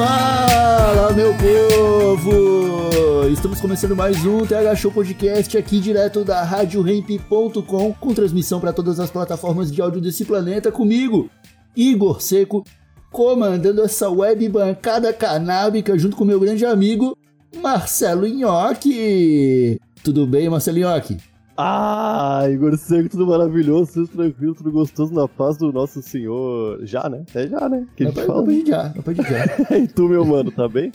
Fala, meu povo! Estamos começando mais um TH Show Podcast aqui direto da RadioRamp.com com transmissão para todas as plataformas de áudio desse planeta comigo, Igor Seco, comandando essa web bancada canábica junto com meu grande amigo Marcelo Nhoque. Tudo bem, Marcelo Nhoque? Ah, Igor Seco, tudo maravilhoso, tudo tranquilo, tudo gostoso na paz do nosso senhor. Já, né? É já, né? Que a Não gente pode, não fala. pode já, não pode já. e tu, meu mano, tá bem?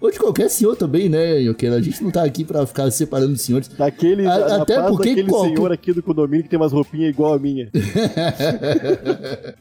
Ou de qualquer senhor também, né, Nhoqueira? A gente não tá aqui pra ficar separando os senhores. Daquele, A- até porque daquele qualquer- senhor aqui do condomínio que tem umas roupinhas igual a minha.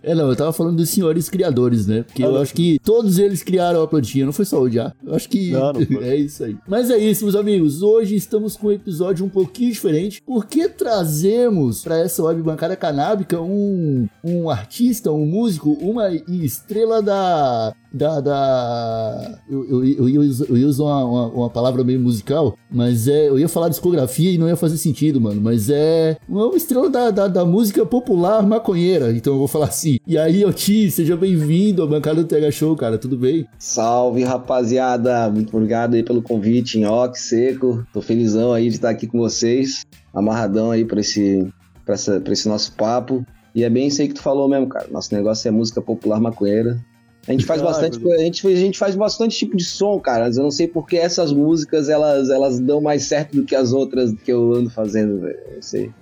É, não, eu tava falando dos senhores criadores, né? Porque eu acho que todos eles criaram a plantinha, não foi só o Já. Eu acho que Não, não é isso aí. Mas é isso, meus amigos. Hoje estamos com um episódio um pouquinho diferente, porque trazemos pra essa web bancada canábica um, um artista, um músico, uma estrela da. Da. da eu, eu, eu, ia usar- eu uma, uma, uma palavra meio musical, mas é. Eu ia falar discografia e não ia fazer sentido, mano. Mas é. Uma estrela da, da, da música popular maconheira, então eu vou falar assim. E aí, Oti, seja bem-vindo à bancada do TH Show, cara. Tudo bem? Salve, rapaziada. Muito obrigado aí pelo convite, Nhoque, Seco. Tô felizão aí de estar aqui com vocês. Amarradão aí pra esse, pra, essa, pra esse nosso papo. E é bem isso aí que tu falou mesmo, cara. Nosso negócio é música popular maconheira. A gente faz bastante a gente, a gente faz bastante tipo de som, cara. Eu não sei porque essas músicas elas, elas dão mais certo do que as outras que eu ando fazendo, velho. Eu sei.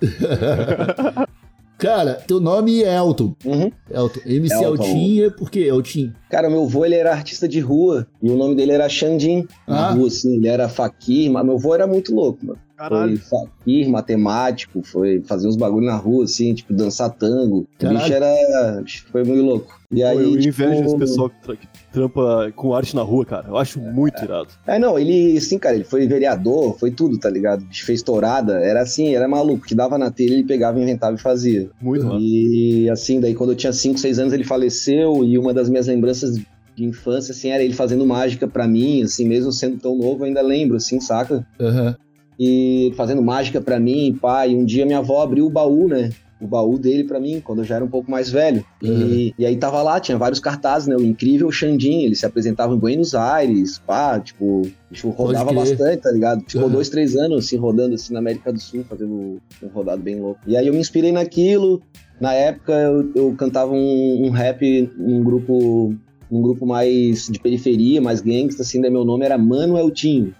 Cara, teu nome é Elton. Uhum. Elton. MC Elton. Eltin é porque Eltin. Cara, meu avô ele era artista de rua e o nome dele era Xandim. Na Ah. rua, assim, ele era faquir, mas meu avô era muito louco, mano. Caralho. Foi faquir, matemático, foi fazer uns bagulho na rua, assim, tipo, dançar tango. O Caralho. bicho era. foi muito louco. E aí, eu tipo, invejo esse pessoal que, tra- que trampa com arte na rua, cara. Eu acho muito irado. É, não, ele, assim, cara, ele foi vereador, foi tudo, tá ligado? O fez tourada, era assim, era maluco, que dava na telha, ele pegava, inventava e fazia. Muito mano. E assim, daí quando eu tinha 5, 6 anos ele faleceu e uma das minhas lembranças de infância, assim, era ele fazendo mágica pra mim, assim, mesmo sendo tão novo, eu ainda lembro, assim, saca? Aham. E fazendo mágica pra mim, pai. Um dia minha avó abriu o baú, né? O baú dele pra mim, quando eu já era um pouco mais velho. E, Uhum. e aí tava lá, tinha vários cartazes, né? O incrível Xandim, ele se apresentava em Buenos Aires, pá, tipo, tipo rodava bastante, tá ligado? Ficou Uhum. dois, três anos, assim, rodando assim na América do Sul, fazendo um rodado bem louco. E aí eu me inspirei naquilo. Na época eu, eu cantava um, um rap num grupo, num grupo mais de periferia, mais gangsta, assim, daí meu nome era Manuel Tinho.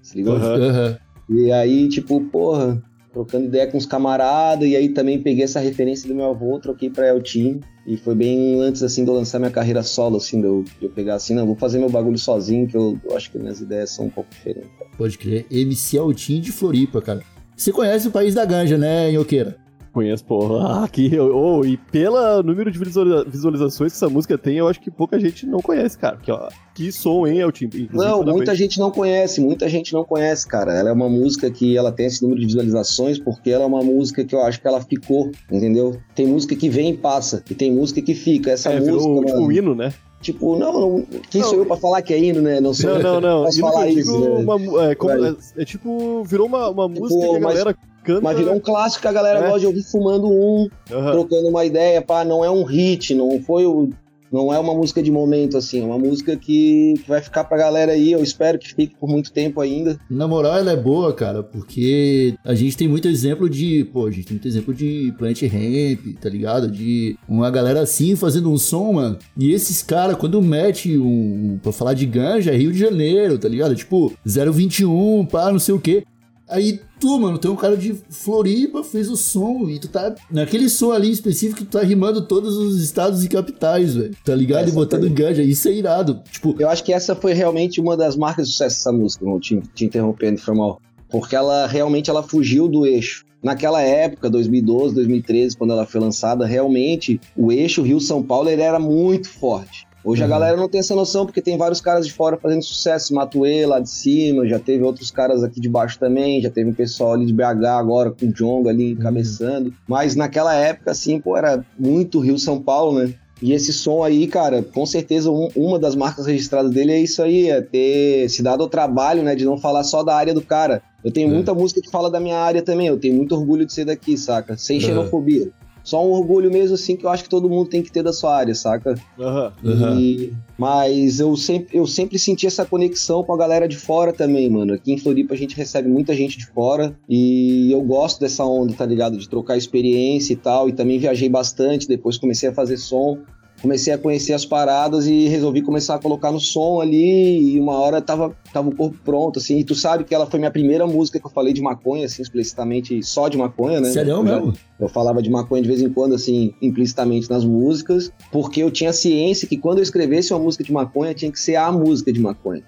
Se ligou? Aham. Aham. E aí, tipo, porra, trocando ideia com os camaradas, e aí também peguei essa referência do meu avô, troquei pra Eltim. E foi bem antes, assim, de eu lançar minha carreira solo, assim, de eu, de eu pegar assim, não, vou fazer meu bagulho sozinho, que eu, eu acho que minhas ideias são um pouco diferentes. Pode crer. MC Eltin de Floripa, cara. Você conhece o país da ganja, né, Nhoqueira? Conheço, porra. Ah, aqui, oh, e pelo número de visualiza- visualizações que essa música tem, eu acho que pouca gente não conhece, cara. Que, ó, que som, hein? Inclusive, Não, muita gente não conhece, muita gente não conhece, cara. Ela é uma música que ela tem esse número de visualizações porque ela é uma música que eu acho que ela ficou, entendeu? Tem música que vem e passa, e tem música que fica. Essa É, música, virou tipo um hino, né? tipo, não, não, quem Não. sou eu pra falar que é hino, né? Não sou Não, não, não. Que falar isso, né? uma é, como- é- é tipo, virou uma, uma música que a mas- galera canta. Mas virou um clássico que a galera É. gosta de ouvir fumando um, Aham. trocando uma ideia, pá, não é um hit, não foi o. Não é uma música de momento, assim, é uma música que, que vai ficar pra galera aí, eu espero que fique por muito tempo ainda. Na moral, ela é boa, cara, porque a gente tem muito exemplo de. Pô, a gente tem muito exemplo de Plant Ramp, tá ligado? De uma galera assim fazendo um som, mano. E esses caras, quando mete um. Pra falar de ganja, é Rio de Janeiro, tá ligado? Tipo, 021, pá, não sei o quê. Aí tu, mano, tem um cara de Floripa, fez o som, e tu tá. Naquele som ali específico, tu tá rimando todos os estados e capitais, velho. Tá ligado? e Essa botando foi- ganja. Isso é irado. Tipo, Eu acho que essa foi realmente uma das marcas de sucesso dessa música, não te, te interrompendo, foi mal. Porque ela realmente ela fugiu do eixo. naquela época, 2012, 2013, quando ela foi lançada, realmente o eixo Rio-São Paulo ele era muito forte. Hoje a Uhum. galera não tem essa noção, porque tem vários caras de fora fazendo sucesso. Matuê lá de cima, já teve outros caras aqui de baixo também, já teve um pessoal ali de BH agora, com o Jonga ali encabeçando. Mas naquela época, assim, pô, era muito Rio-São Paulo, né? E esse som aí, cara, com certeza um- uma das marcas registradas dele é isso aí, é ter se dado o trabalho, né, de não falar só da área do cara. Eu tenho É. muita música que fala da minha área também, eu tenho muito orgulho de ser daqui, saca? Sem É. xenofobia. Só um orgulho mesmo, assim, que eu acho que todo mundo tem que ter da sua área, saca? Aham. Aham. E- mas eu sempre, eu sempre senti essa conexão com a galera de fora também, mano. Aqui em Floripa a gente recebe muita gente de fora e eu gosto dessa onda, tá ligado? De trocar experiência e tal. E também viajei bastante, depois comecei a fazer som. Comecei a conhecer as paradas e resolvi começar a colocar no som ali. E uma hora tava, tava o corpo pronto, assim. E tu sabe que ela foi minha primeira música que eu falei de maconha, assim, explicitamente só de maconha, né? Sério mesmo? Eu falava de maconha de vez em quando, assim, implicitamente nas músicas, porque eu tinha ciência que quando eu escrevesse uma música de maconha, tinha que ser a música de maconha.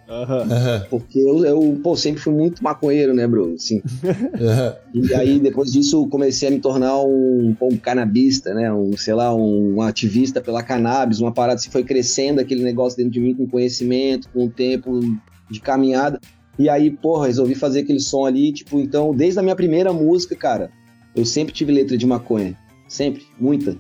Porque eu, eu pô, sempre fui muito maconheiro, né, bro? Assim. E aí, depois disso, eu comecei a me tornar um, um canabista, né? Um, sei lá, um, ativista pela cannabis, uma parada assim, foi crescendo aquele negócio dentro de mim com conhecimento, com o tempo de caminhada. E aí, porra, resolvi fazer aquele som ali, tipo, então, desde a minha primeira música, cara, eu sempre tive letra de maconha. Sempre, muita.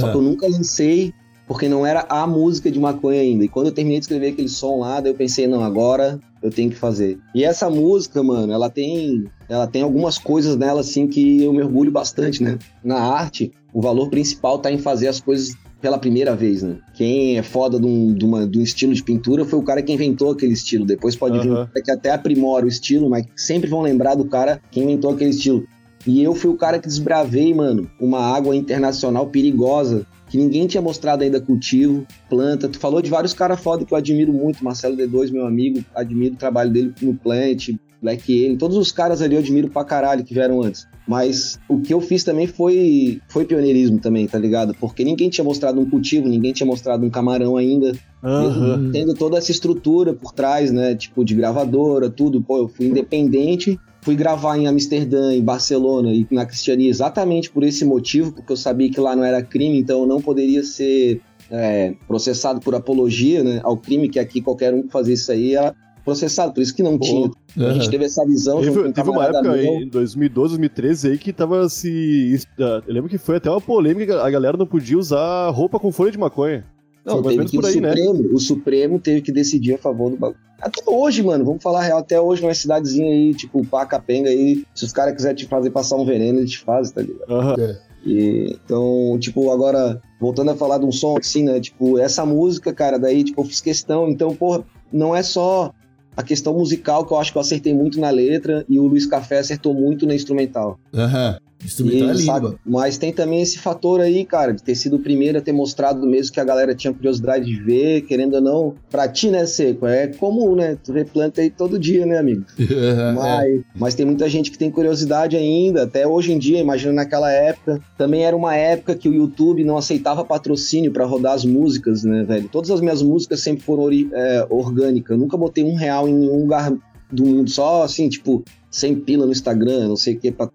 Só que eu nunca lancei porque não era a música de maconha ainda. E quando eu terminei de escrever aquele som lá, daí eu pensei, não, agora eu tenho que fazer. E essa música, mano, ela tem, ela tem algumas coisas nela assim que eu me orgulho bastante, né? Na arte, o valor principal tá em fazer as coisas pela primeira vez, né? Quem é foda de um, de uma- de um estilo de pintura foi o cara que inventou aquele estilo. Depois pode vir um Aham. cara que até aprimora o estilo, mas sempre vão lembrar do cara que inventou aquele estilo. E eu fui o cara que desbravei, mano, uma água internacional perigosa que ninguém tinha mostrado ainda cultivo, planta. Tu falou de vários caras foda que eu admiro muito, Marcelo D2, meu amigo, admiro o trabalho dele no Plant, Black Alien, todos os caras ali eu admiro pra caralho que vieram antes. Mas o que eu fiz também foi, foi pioneirismo também, tá ligado? Porque ninguém tinha mostrado um cultivo, ninguém tinha mostrado um camarão ainda, mesmo tendo toda essa estrutura por trás, né? Tipo, de gravadora, tudo. Pô, eu fui independente, fui gravar em Amsterdã, em Barcelona e na Cristiania exatamente por esse motivo, porque eu sabia que lá não era crime, então eu não poderia ser é, processado por apologia, né? Ao crime, que aqui qualquer um que fazia isso aí era processado, por isso que não Pô, tinha. A gente teve essa visão Teve, um teve uma época meu. em 2012, 2013 aí que tava se. Eu lembro que foi até uma polêmica, a galera não podia usar roupa com folha de maconha. Não, teve que por o aí, né? Supremo, o Supremo teve que decidir a favor do bagulho. Até hoje, mano, vamos falar a real, até hoje numa cidadezinha aí, tipo Pacapenga aí, se os caras quiserem te fazer passar um veneno, eles te fazem, tá ligado? Aham. E, então, tipo, agora, voltando a falar de um som assim, né, tipo, essa música, cara, daí, tipo, eu fiz questão, então, porra, não é só a questão musical que eu acho que eu acertei muito na letra e o Luiz Café acertou muito na instrumental. Aham. Instrumental é E, lindo, sabe, mano. Mas tem também esse fator aí, cara, de ter sido o primeiro a ter mostrado mesmo que a galera tinha curiosidade de ver, querendo ou não. Pra ti, né, Seco? É comum, né? Tu replanta aí todo dia, né, amigo? É. Mas, mas tem muita gente que tem curiosidade ainda, até hoje em dia, imagina naquela época. Também era uma época que o YouTube não aceitava patrocínio pra rodar as músicas, né, velho? Todas as minhas músicas sempre foram é, orgânicas. Eu nunca botei um real em nenhum lugar do mundo, só assim, tipo, sem pila no Instagram, não sei o que, pra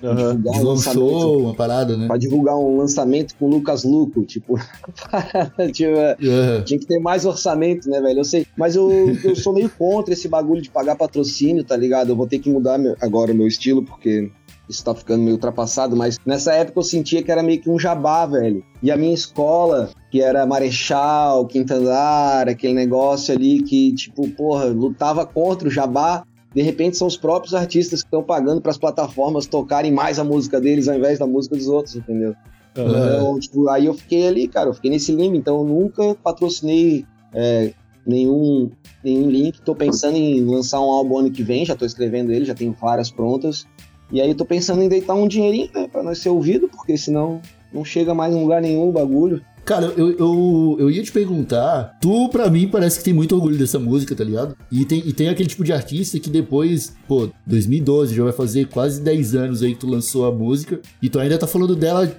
tipo, Aham. divulgar um um lançamento. show, uma parada, né? Pra divulgar um lançamento com o Lucas Luco, tipo, tipo, Aham. tinha que ter mais orçamento, né, velho? Eu sei. Mas eu, eu sou meio contra esse bagulho de pagar patrocínio, tá ligado? Eu vou ter que mudar meu- agora o meu estilo, porque isso tá ficando meio ultrapassado. Mas nessa época eu sentia que era meio que um jabá, velho. E a minha escola, que era Marechal, Quinta Andar, aquele negócio ali que, tipo, porra, lutava contra o jabá. De repente são os próprios artistas que estão pagando para as plataformas tocarem mais a música deles ao invés da música dos outros, entendeu? Aham. Então, tipo, aí eu fiquei ali, cara, eu fiquei nesse limbo, então eu nunca patrocinei é, nenhum, nenhum link. Tô pensando em lançar um álbum ano que vem, já tô escrevendo ele, já tenho várias prontas. E aí tô pensando em deitar um dinheirinho, né, pra nós ser ouvido, porque senão não chega mais em lugar nenhum o bagulho. Cara, eu, eu, eu ia te perguntar, tu pra mim parece que tem muito orgulho dessa música, tá ligado? E tem, e tem aquele tipo de artista que depois, pô, 2012 já vai fazer quase 10 anos aí que tu lançou a música e tu ainda tá falando dela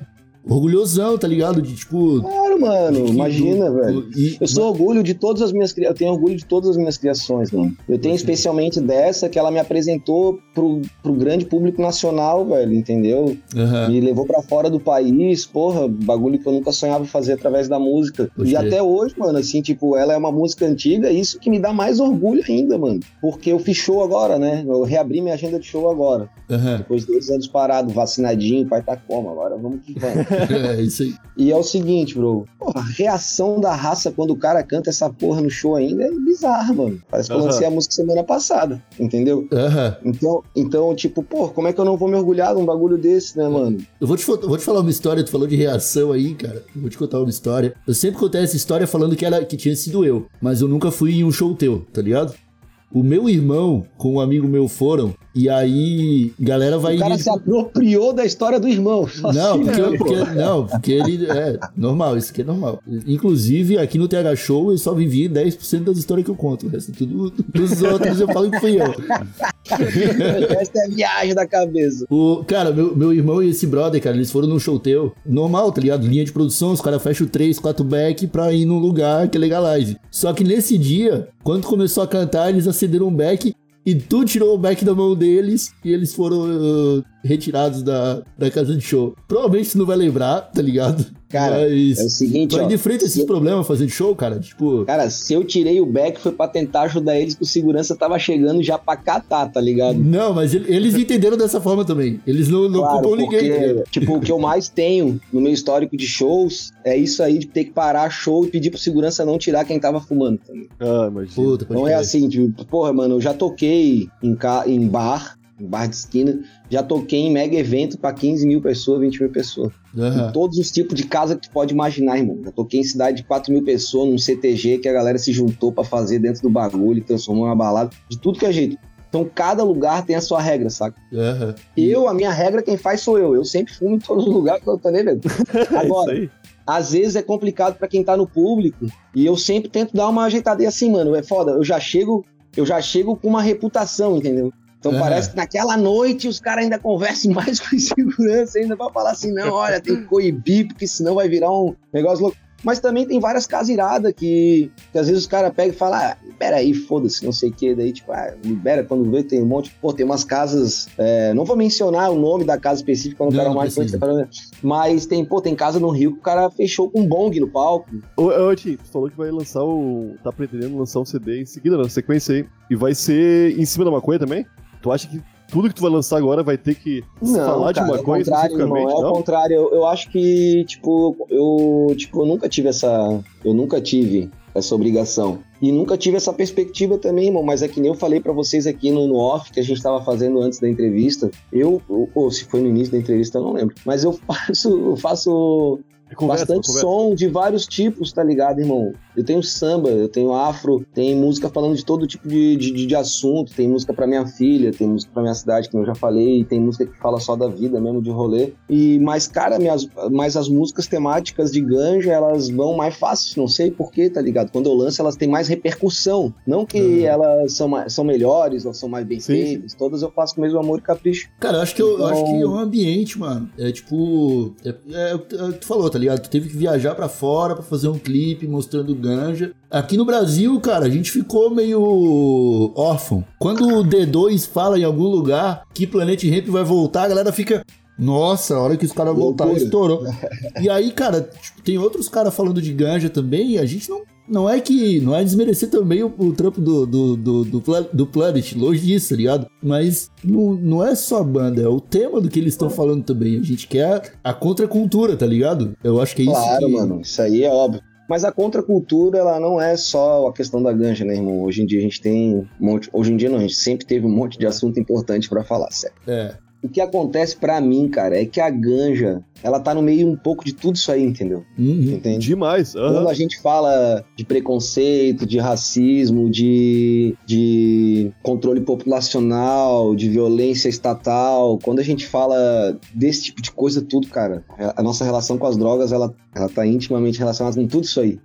orgulhosão, tá ligado? De tipo, mano. Imagina, velho. E- Eu sou orgulho de todas as minhas eu tenho orgulho de todas as minhas criações, mano. Eu tenho especialmente dessa que ela me apresentou pro, pro grande público nacional, velho, entendeu? Aham. Me levou pra fora do país, porra, bagulho que eu nunca sonhava fazer através da música. E até hoje, mano, assim, tipo, ela é uma música antiga, isso que me dá mais orgulho ainda, mano. Porque eu fiz show agora, né? Eu reabri minha agenda de show agora. Aham. Depois de dois anos parado, vacinadinho, pai tá como, agora vamos que vamos. É isso aí. E é o seguinte, bro. Porra, a reação da raça quando o cara canta essa porra no show ainda é bizarra, mano. Parece que eu lancei a música semana passada, entendeu? Aham. Então, então, tipo, pô, como é que eu não vou me orgulhar de um bagulho desse, né, mano? Eu vou te, vou te falar uma história, tu falou de reação aí, cara. Eu vou te contar uma história. Eu sempre contei essa história falando que, era, que tinha sido eu, mas eu nunca fui em um show teu, tá ligado? O meu irmão com um amigo meu foram, e aí galera vai. o cara se apropriou da história do irmão. Só Não, assim, porque, né, porque- não, porque ele. É normal, isso aqui é normal. Inclusive, aqui no TH Show eu só vivi 10% das histórias que eu conto. O resto tudo dos outros eu falo que fui eu. Essa é a viagem da cabeça. O, cara, meu, meu irmão e esse brother, cara, eles foram num show teu. Normal, tá ligado? Linha de produção, os caras fecham 3, 4 back pra ir num lugar que é legalize. Só que nesse dia, quando começou a cantar, eles acederam um back e tu tirou o back da mão deles e eles foram uh, retirados da, da casa de show. Provavelmente tu não vai lembrar, tá ligado? Cara, Mas. É o seguinte, ó. de frente a esses se- problemas fazendo show, cara. Tipo. Cara, se eu tirei o back foi pra tentar ajudar eles que o segurança tava chegando já pra catar, tá ligado? Não, mas ele- eles entenderam dessa forma também. Eles não, não Claro, culpam ninguém. tá tipo, o que eu mais tenho no meu histórico de shows é isso aí de ter que parar show e pedir pro segurança não tirar quem tava fumando. tá ligado? Ah, imagina. Puta, pode Não é assim, tipo, porra, mano, eu já toquei em, ca... em bar, bar de esquina, já toquei em mega evento pra 15 mil pessoas, 20 mil pessoas. Em todos os tipos de casa que tu pode imaginar, irmão. Já toquei em cidade de 4 mil pessoas, num CTG que a galera se juntou pra fazer dentro do bagulho e transformou uma balada, de tudo que é jeito. Então cada lugar tem a sua regra, saca? Aham. Eu, a minha regra, quem faz sou eu. Eu sempre fumo em todos os lugares que eu tô nem vendo. É Agora, às vezes é complicado pra quem tá no público e eu sempre tento dar uma ajeitada e assim, mano, é foda, eu já chego, eu já chego com uma reputação, entendeu? Então É. parece que naquela noite os caras ainda conversam mais com segurança ainda pra falar assim, não, olha, tem que coibir porque senão vai virar um negócio louco. Mas também tem várias casas iradas que, que às vezes os caras pegam e falam, ah, libera aí, foda-se, não sei o que. Daí, tipo, ah, libera quando vê, tem um monte. Pô, tem umas casas. é, não vou mencionar o nome da casa específica Não, não mais precisa. mas tem, pô, tem casa no Rio que o cara fechou com bong no palco. Ô, ô, Tim, tu falou que vai lançar o. tá pretendendo lançar um CD em seguida, na sequência aí. E vai ser em cima da maconha também? Tu acha que tudo que tu vai lançar agora vai ter que falar cara, de é o contrário, irmão, especificamente? é o não? contrário. Eu, eu acho que, tipo, eu, tipo, eu nunca tive essa. Eu nunca tive essa obrigação. E nunca tive essa perspectiva também, irmão. Mas é que nem eu falei pra vocês aqui no, no off que a gente tava fazendo antes da entrevista. Eu, ou, se foi no início da entrevista, eu não lembro. Mas eu faço, eu faço conversa, bastante conversa. som de vários tipos, tá ligado, irmão? Eu tenho samba, eu tenho afro, tem música falando de todo tipo de, de, de assunto, tem música pra minha filha, tem música pra minha cidade, que eu já falei, tem música que fala só da vida mesmo, de rolê. E, mas, cara, minhas, mas as músicas temáticas de ganja, elas vão mais fácil, não sei porquê, tá ligado? Quando eu lanço, elas têm mais repercussão. Não que Uhum. elas são, mais, são melhores ou são mais bem Sim, feitas, todas eu faço com o mesmo amor e capricho. Cara, eu acho que, eu, acho que é Então- um ambiente, mano. É tipo. É, é, é o que tu falou, tá ligado? Tu teve que viajar pra fora pra fazer um clipe mostrando ganja. Aqui no Brasil, cara, a gente ficou meio órfão. Quando o D2 fala em algum lugar que Planet Ramp vai voltar, a galera fica. Nossa, a hora que os caras voltaram, estourou. e aí, cara, tipo, tem outros caras falando de ganja também, e a gente não. Não é que. Não é desmerecer também o, o trampo do, do, do, do, do Planet, longe disso, tá ligado? Mas não, não é só a banda, é o tema do que eles estão falando também. A gente quer a contracultura, tá ligado? Eu acho que é isso Claro, que... mano, isso aí é óbvio. Mas a contracultura, ela não é só a questão da ganja, né, irmão? Hoje em dia a gente tem um monte. Hoje em dia não, a gente sempre teve um monte de assunto importante pra falar, sério. É. O que acontece pra mim, cara, é que a ganja, ela tá no meio um pouco de tudo isso aí, entendeu? Uhum. Entende? Demais. aham. Quando a gente fala de preconceito, de racismo, de, de controle populacional, de violência estatal, quando a gente fala desse tipo de coisa tudo, cara, a nossa relação com as drogas, ela, ela tá intimamente relacionada com tudo isso aí.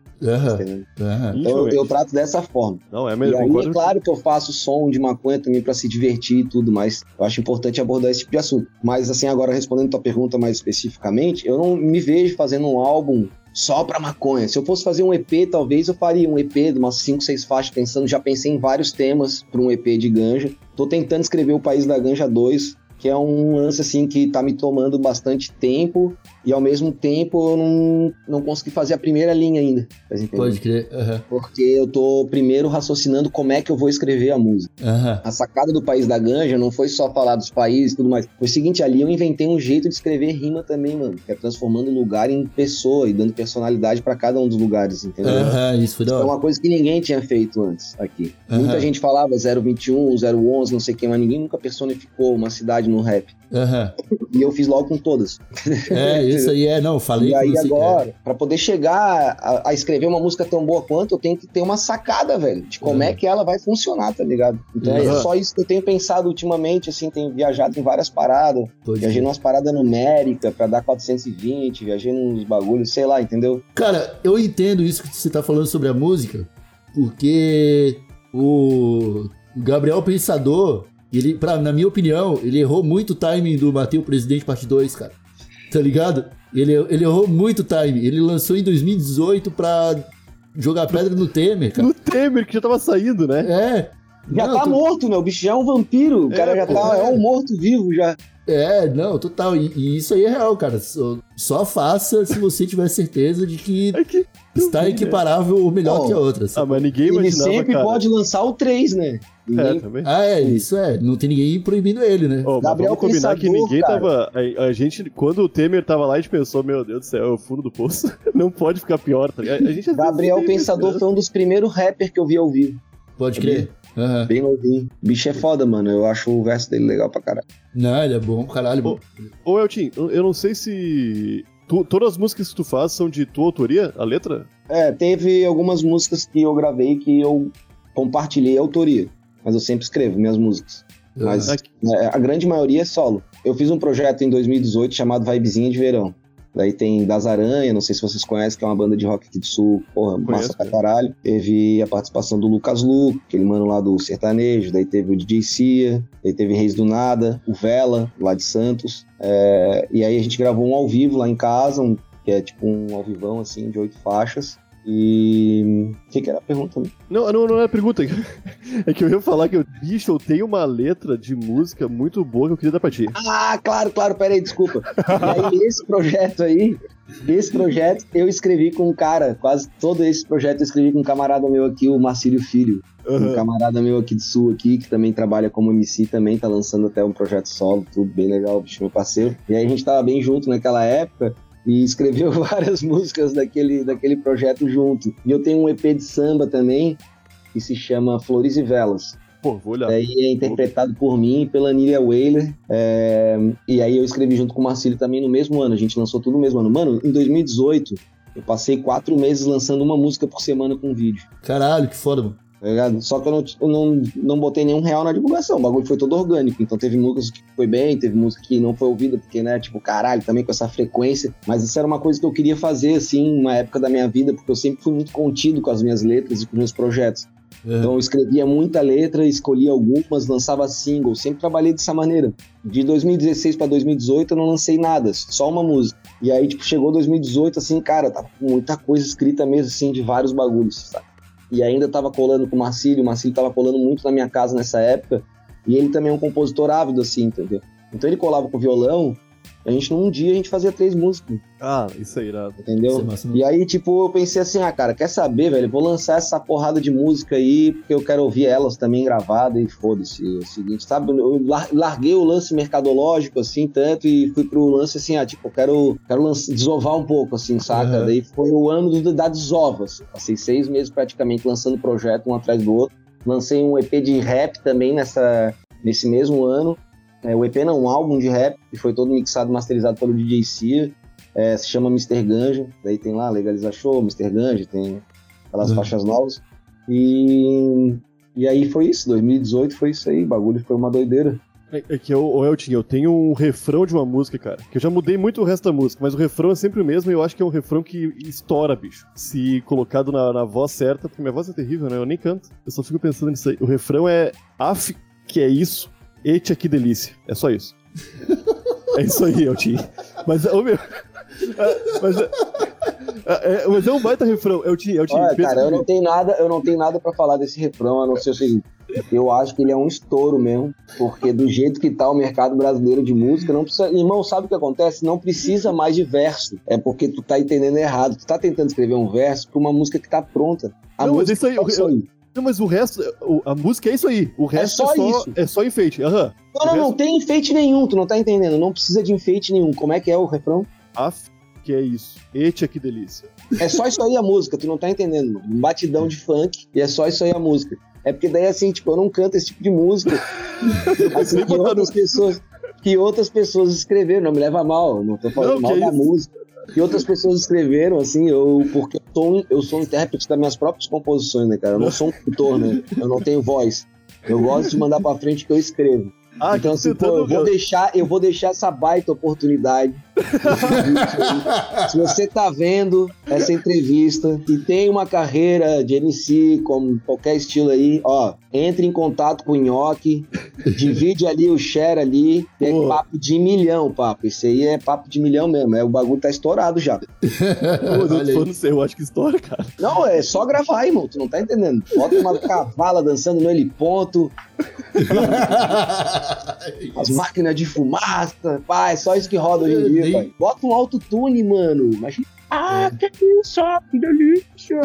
Entendeu? aham. Então eu, eu trato dessa forma. Não, é E mesmo. aí, concordo é claro que eu faço som de maconha também pra se divertir e tudo, mas eu acho importante abordar esse tipo de assunto. Mas assim, agora respondendo tua pergunta mais especificamente, eu não me vejo fazendo um álbum só pra maconha. Se eu fosse fazer um EP, talvez eu faria um EP de umas 5, 6 faixas, pensando, já pensei em vários temas pra um EP de ganja. Tô tentando escrever o País da Ganja 2, que é um lance assim que tá me tomando bastante tempo e ao mesmo tempo eu não, não consegui fazer a primeira linha ainda. tá? Pode crer. Aham. Porque eu tô primeiro raciocinando como é que eu vou escrever a música. Aham. A sacada do País da Ganja não foi só falar dos países e tudo mais. Foi o seguinte, ali eu inventei um jeito de escrever rima também, mano. Que é transformando o lugar em pessoa e dando personalidade pra cada um dos lugares, entendeu? Aham, isso foi da É hora. uma coisa que ninguém tinha feito antes aqui. Muita gente falava 021, 011, não sei o que, mas ninguém nunca personificou uma cidade no rap. Aham. E eu fiz logo com todas. É, isso aí é, não, falei E aí você. agora, pra poder chegar a, a escrever uma música tão boa quanto, eu tenho que ter uma sacada, velho, de como Uhum. é que ela vai funcionar, tá ligado? Então é Uhum. só isso que eu tenho pensado ultimamente, assim, tenho viajado em várias paradas. É, pode Viajei crer. numas paradas numéricas pra dar 420, viajei nos bagulhos, sei lá, entendeu? Cara, eu entendo isso que você tá falando sobre a música, porque o Gabriel Pensador, ele, pra, na minha opinião, ele errou muito o timing do Matei o Presidente Parte 2, cara. Tá ligado? Ele, ele errou muito o timing. Ele lançou em 2018 pra jogar pedra no Temer, cara. No Temer, que já tava saindo, né? É. Já Não, tá tu- morto, né? O bicho já é um vampiro, o cara É, já pô, tá, é. é um morto-vivo já. É, não, total. E, e isso aí é real, cara. Só, só faça se você tiver certeza de que É que. está vi, né? equiparável ou melhor Não. que a outra. Ah, sabe? mas ninguém Ele imaginava, sempre cara. pode lançar o 3, né? É, Ninguém também. Ah, é, isso é. Não tem ninguém proibindo ele, né? Mas Gabriel vamos combinar que ninguém cara. tava. A, a gente, quando o Temer tava lá, a gente pensou, meu Deus do céu, é o fundo do poço. Não pode ficar pior, tá ligado? A gente, Gabriel Pensador foi um dos primeiros rappers que eu vi ao vivo. Pode crer. Aham. Bem novinho. O bicho é foda, mano. Eu acho o verso dele legal pra caralho. Não, ele é bom, caralho. Ô. Ô, Eltin, eu não sei se. tu- todas as músicas que tu faz são de tua autoria, a letra? É, teve algumas músicas que eu gravei que eu compartilhei a autoria. Mas eu sempre escrevo minhas músicas. Mas Ah, é, a grande maioria é solo. Eu fiz um projeto em 2018 chamado Vibezinha de Verão. Daí tem Das Aranha, não sei se vocês conhecem, que é uma banda de rock aqui do sul, porra, massa Conheço, pra cara. caralho. Teve a participação do Lucas Lu, aquele mano lá do sertanejo, daí teve o DJ Cia, daí teve Reis do Nada, o Vela, lá de Santos. É, e aí a gente gravou um ao vivo lá em casa, um- que é tipo um ao vivão, assim, de oito faixas. E. O que, que era a pergunta? né? Não, não, não é pergunta. É que eu ia falar que eu, bicho, eu tenho uma letra de música muito boa que eu queria dar pra ti. Ah, claro, claro, peraí, desculpa. E aí, esse projeto aí, esse projeto eu escrevi com um cara, quase todo esse projeto eu escrevi com um camarada meu aqui, o Marcílio Filho. Um Aham. camarada meu aqui do sul aqui, que também trabalha como MC, também tá lançando até um projeto solo, tudo bem legal, bicho, meu parceiro. E aí a gente tava bem junto naquela época. E escreveu várias músicas daquele, daquele projeto junto. E eu tenho um EP de samba também, que se chama Flores e Velas. Pô, vou olhar. Daí é interpretado por mim e pela Nília Whaler. É, e aí eu escrevi junto com o Marcílio também no mesmo ano. A gente lançou tudo no mesmo ano. Mano, em 2018, eu passei quatro meses lançando uma música por semana com vídeo. Caralho, que foda, mano. Tá ligado? Só que eu não, eu não, não botei nenhum real na divulgação. O bagulho foi todo orgânico. Então teve música que foi bem, teve música que não foi ouvida, porque, né, tipo, caralho, também com essa frequência. Mas isso era uma coisa que eu queria fazer, assim, uma época da minha vida, porque eu sempre fui muito contido com as minhas letras e com os meus projetos. É. Então eu escrevia muita letra, escolhia algumas, lançava single, sempre trabalhei dessa maneira. De 2016 pra 2018 eu não lancei nada, só uma música. E aí, tipo, chegou 2018, assim, cara, tava com muita coisa escrita mesmo, assim, de vários bagulhos, sabe? E ainda tava colando com o Marcílio, o Marcílio tava colando muito na minha casa nessa época, e ele também é um compositor ávido, assim, entendeu? Então ele colava com o violão, a gente, num dia, a gente fazia três músicas, Ah, isso aí, irado. entendeu? É massa. E aí, tipo, eu pensei assim, ah, cara, quer saber, velho? Vou lançar essa porrada de música aí, porque eu quero ouvir elas também gravadas e foda-se. É o seguinte, sabe? Eu lar- larguei o lance mercadológico, assim, tanto, e fui pro lance assim, ah, tipo, eu quero, quero desovar um pouco, assim, saca? Uhum. Daí foi o ano do, da desova. assim. Passei seis meses praticamente lançando projeto um atrás do outro. Lancei um EP de rap também nessa, nesse mesmo ano. É, o EP não, um álbum de rap, que foi todo mixado e masterizado pelo DJ Cia. É, se chama Mr. Ganja. Daí tem lá Legaliza Show, Mr. Ganja, tem aquelas Uhum. faixas novas. E, e aí foi isso, 2018 foi isso aí, o bagulho foi uma doideira. É, é que eu, Elton, eu tenho um refrão de uma música, cara. Que eu já mudei muito o resto da música, mas o refrão é sempre o mesmo e eu acho que é um refrão que estoura, bicho. Se colocado na, na voz certa, porque minha voz é terrível, né? Eu nem canto. Eu só fico pensando nisso aí. O refrão é af, que é isso, etia que delícia. É só isso. é isso aí, Elton. Mas, ô meu. mas, é, É, mas é um baita refrão. É o Tim, é o Tim. Olha, cara, eu não tenho nada, eu não tenho nada para falar desse refrão, a não ser o seguinte. Eu acho que ele é um estouro mesmo, porque do jeito que tá o mercado brasileiro de música, não precisa. Irmão, sabe o que acontece? Não precisa mais de verso. É porque tu tá entendendo errado. Tu tá tentando escrever um verso pra uma música que tá pronta. A Não, mas isso aí, é eu- isso aí. Não, mas o resto, a música é isso aí. O resto é só só, isso. é só enfeite. Aham. Não, O não, não resto- tem enfeite nenhum, tu não tá entendendo. Não precisa de enfeite nenhum. Como é que é o refrão? Af, que é isso. Etia, que delícia. É só isso aí a música, tu não tá entendendo, mano. Um batidão de funk e é só isso aí a música. É porque daí, assim, tipo, eu não canto esse tipo de música. assim, que outras pessoas, que outras pessoas escreveram, não me leva mal, não tô falando Não, mal da isso. música. Que outras pessoas escreveram, assim, eu, porque eu sou, um, eu sou um intérprete das minhas próprias composições, né, cara? Eu não sou um cantor, né? Eu não tenho voz. Eu gosto de mandar pra frente o que eu escrevo. Ah, então, assim, pô, tentando- eu vou deixar, eu vou deixar essa baita oportunidade. Se você tá vendo essa entrevista e tem uma carreira de MC, como qualquer estilo aí, ó, entre em contato com o Nhoque, divide ali o share ali, é Pô. papo de milhão, papo. Isso aí é papo de milhão mesmo, é, o bagulho tá estourado já. Pô, eu Olha tô aí. falando sério, eu acho que história, cara. Não, é só gravar, irmão, tu não tá entendendo. Bota uma cavala dançando no heliponto, as máquinas de fumaça, pai, é só isso que roda hoje em dia, pai. Bota um autotune, mano. Imagina. Ah, que isso, que delícia.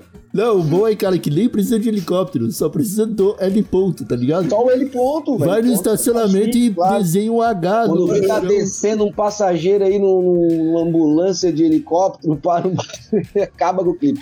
Não, o bom é, cara, que nem precisa de helicóptero, só precisa do heliponto, tá ligado? Só o heliponto, velho. Vai no Ponto, estacionamento e claro. desenha um H Quando no vê tá descendo um passageiro aí num- numa ambulância de helicóptero, para um... acaba com o clipe.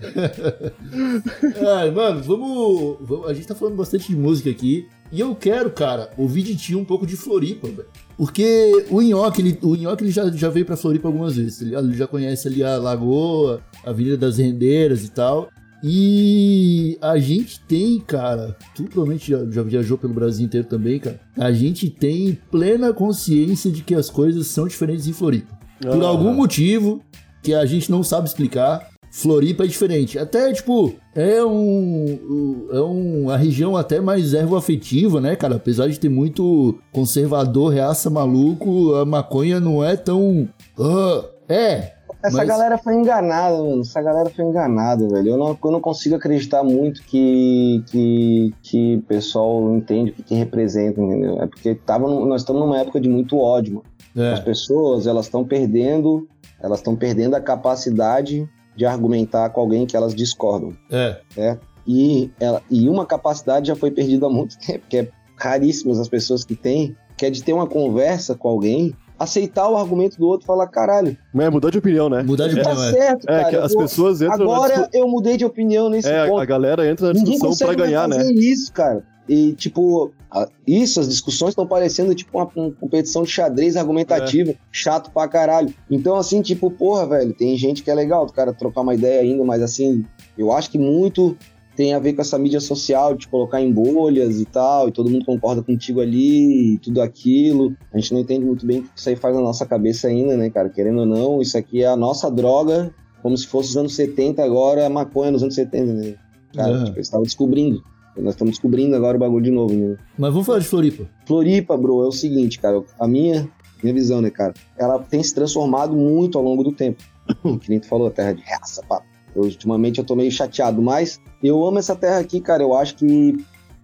Ai, mano, vamos, vamos- A gente tá falando bastante de música aqui. E eu quero, cara, ouvir de ti um pouco de Floripa, velho. Porque o Nhoque, ele, o Nhoque ele já, já veio pra Floripa algumas vezes. Ele, ele já conhece ali a Lagoa, Avenida das Rendeiras e tal. E a gente tem, cara, tu provavelmente já, já viajou pelo Brasil inteiro também, cara. A gente tem plena consciência de que as coisas são diferentes em Floripa. Por Ah. algum motivo que a gente não sabe explicar, Floripa é diferente. Até, tipo, é um. É uma região até mais ervo-afetiva, né, cara? Apesar de ter muito conservador, reaça maluco, a maconha não é tão. Ah, é. Essa Mas- galera foi enganada, mano. Essa galera foi enganada, velho. Eu não, eu não consigo acreditar muito que, que, que o pessoal entende o que, que representa, entendeu? É porque tava nós estamos numa época de muito ódio, mano. As É. pessoas, elas estão perdendo, elas estão perdendo a capacidade de argumentar com alguém que elas discordam. É. E, ela, e uma capacidade já foi perdida há muito tempo, que é raríssimas as pessoas que têm, que é de ter uma conversa com alguém, aceitar o argumento do outro e falar, caralho, Mas é mudar de opinião, né? Mudar de tá opinião, é. certo, É, cara. eu as pessoas entram na Agora discu- eu mudei de opinião nesse É, ponto. a galera entra na discussão pra ganhar, né? isso, cara. E, tipo, a- isso, as discussões estão parecendo tipo uma, uma competição de xadrez argumentativa, chato pra caralho. Então, assim, tipo, porra, velho, tem gente que é legal do cara trocar uma ideia ainda, mas assim, eu acho que muito tem a ver com essa mídia social, de te colocar em bolhas e tal, e todo mundo concorda contigo ali, e tudo aquilo. A gente não entende muito bem o que isso aí faz na nossa cabeça ainda, né, cara? Querendo ou não, isso aqui é a nossa droga, como se fosse os anos 70 agora, a maconha nos anos 70, né? Cara, Aham. tipo, eles estavam descobrindo. Nós estamos descobrindo agora o bagulho de novo, né? Mas vamos falar de Floripa. Floripa, bro, é o seguinte, cara. A minha, minha visão, né, cara? Ela tem se transformado muito ao longo do tempo. que nem tu falou, terra de raça, pá. Eu, ultimamente eu tô meio chateado, mas eu amo essa terra aqui, cara. Eu acho que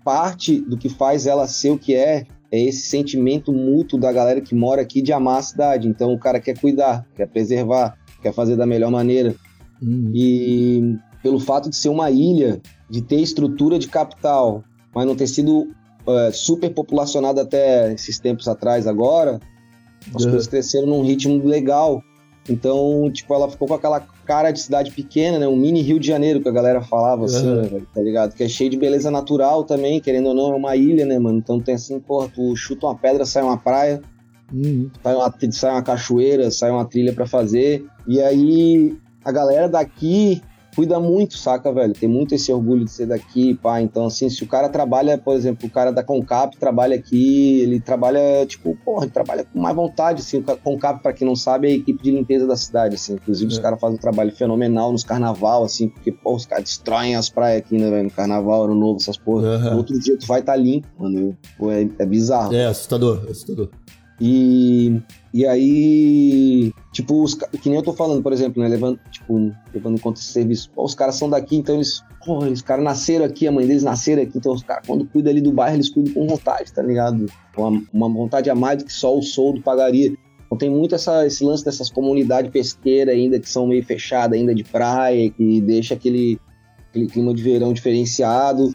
parte do que faz ela ser o que é é esse sentimento mútuo da galera que mora aqui de amar a cidade. Então o cara quer cuidar, quer preservar, quer fazer da melhor maneira. Hum. E pelo fato de ser uma ilha, de ter estrutura de capital, mas não ter sido é, super populacionada até esses tempos atrás agora, as Uhum. coisas cresceram num ritmo legal. Então, tipo, ela ficou com aquela cara de cidade pequena, né? Um mini Rio de Janeiro que a galera falava, assim, Uhum. né, tá ligado? Que é cheio de beleza natural também, querendo ou não, é uma ilha, né, mano? Então tem assim, porra, tu chuta uma pedra, sai uma praia, Hum. sai uma, sai uma cachoeira, sai uma trilha pra fazer. E aí a galera daqui cuida muito, saca, velho? Tem muito esse orgulho de ser daqui, pá. Então, assim, se o cara trabalha, por exemplo, o cara da Concap trabalha aqui, ele trabalha, tipo, porra, ele trabalha com mais vontade, assim. O ca- Concap, pra quem não sabe, é a equipe de limpeza da cidade, assim. Inclusive, os É. caras fazem um trabalho fenomenal nos carnaval, assim, porque, pô, os caras destroem as praias aqui, né, velho? No carnaval, ano novo, essas porra. Aham. Outro dia tu vai estar tá limpo, mano. Pô, é, é bizarro. É, assustador, assustador. E, e aí, tipo, os, que nem eu tô falando, por exemplo, né? Levando, tipo, levando em conta esse serviço. Pô, os caras são daqui, então eles. Pô, os caras nasceram aqui, a mãe deles nasceram aqui, então os caras, quando cuidam ali do bairro, eles cuidam com vontade, tá ligado? Uma, uma vontade a mais do que só o soldo pagaria. Então tem muito essa, esse lance dessas comunidades pesqueiras ainda, que são meio fechadas ainda de praia, que deixa aquele, aquele clima de verão diferenciado.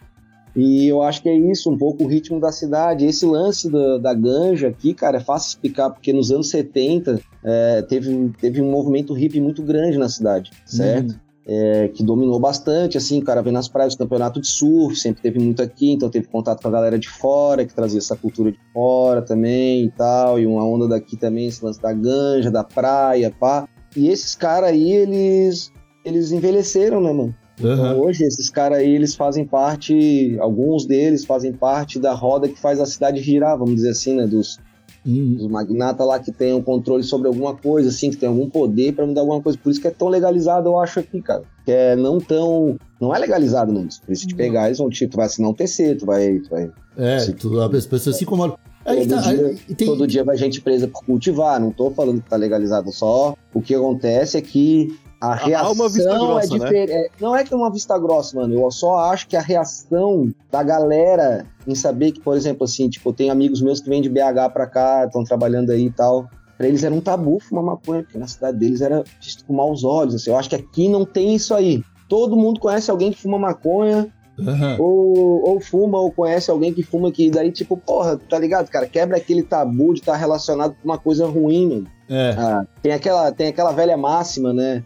E eu acho que é isso, um pouco o ritmo da cidade. Esse lance da, da ganja aqui, cara, é fácil explicar, porque nos anos 70 é, teve, teve um movimento hippie muito grande na cidade, certo? É, que dominou bastante, assim, o cara vem nas praias, campeonato de surf, sempre teve muito aqui, então teve contato com a galera de fora, que trazia essa cultura de fora também e tal, e uma onda daqui também, esse lance da ganja, da praia, pá. E esses caras aí, eles, eles envelheceram, né, mano? Então, hoje, esses caras aí, eles fazem parte, alguns deles fazem parte da roda que faz a cidade girar, vamos dizer assim, né? Dos, Uhum. dos magnatas lá que tem um controle sobre alguma coisa, assim, que tem algum poder pra mudar alguma coisa. Por isso que é tão legalizado, eu acho, aqui, cara. Que é não tão. Não é legalizado, não. Por isso te pegar, eles vão te. Tu vai assinar um TC, tu vai. Tu vai É, Sim. tu, as pessoas se incomodam. Aí, Todo tá, dia- aí- tem, Todo dia vai gente presa por cultivar. Não tô falando que tá legalizado só. O que acontece é que a Há reação uma vista é grossa, né? diferente. Não é que é uma vista grossa, mano. Eu só acho que a reação da galera em saber que, por exemplo, assim, tipo, tenho amigos meus que vêm de BH pra cá, estão trabalhando aí e tal. Pra eles era um tabu fumar maconha, porque na cidade deles era visto com maus olhos. Assim. Eu acho que aqui não tem isso aí. Todo mundo conhece alguém que fuma maconha, Aham. ou, ou fuma, ou conhece alguém que fuma que daí, tipo, porra, tá ligado, cara? Quebra aquele tabu de estar relacionado com uma coisa ruim, mano. É. Ah, tem, aquela, tem aquela velha máxima, né?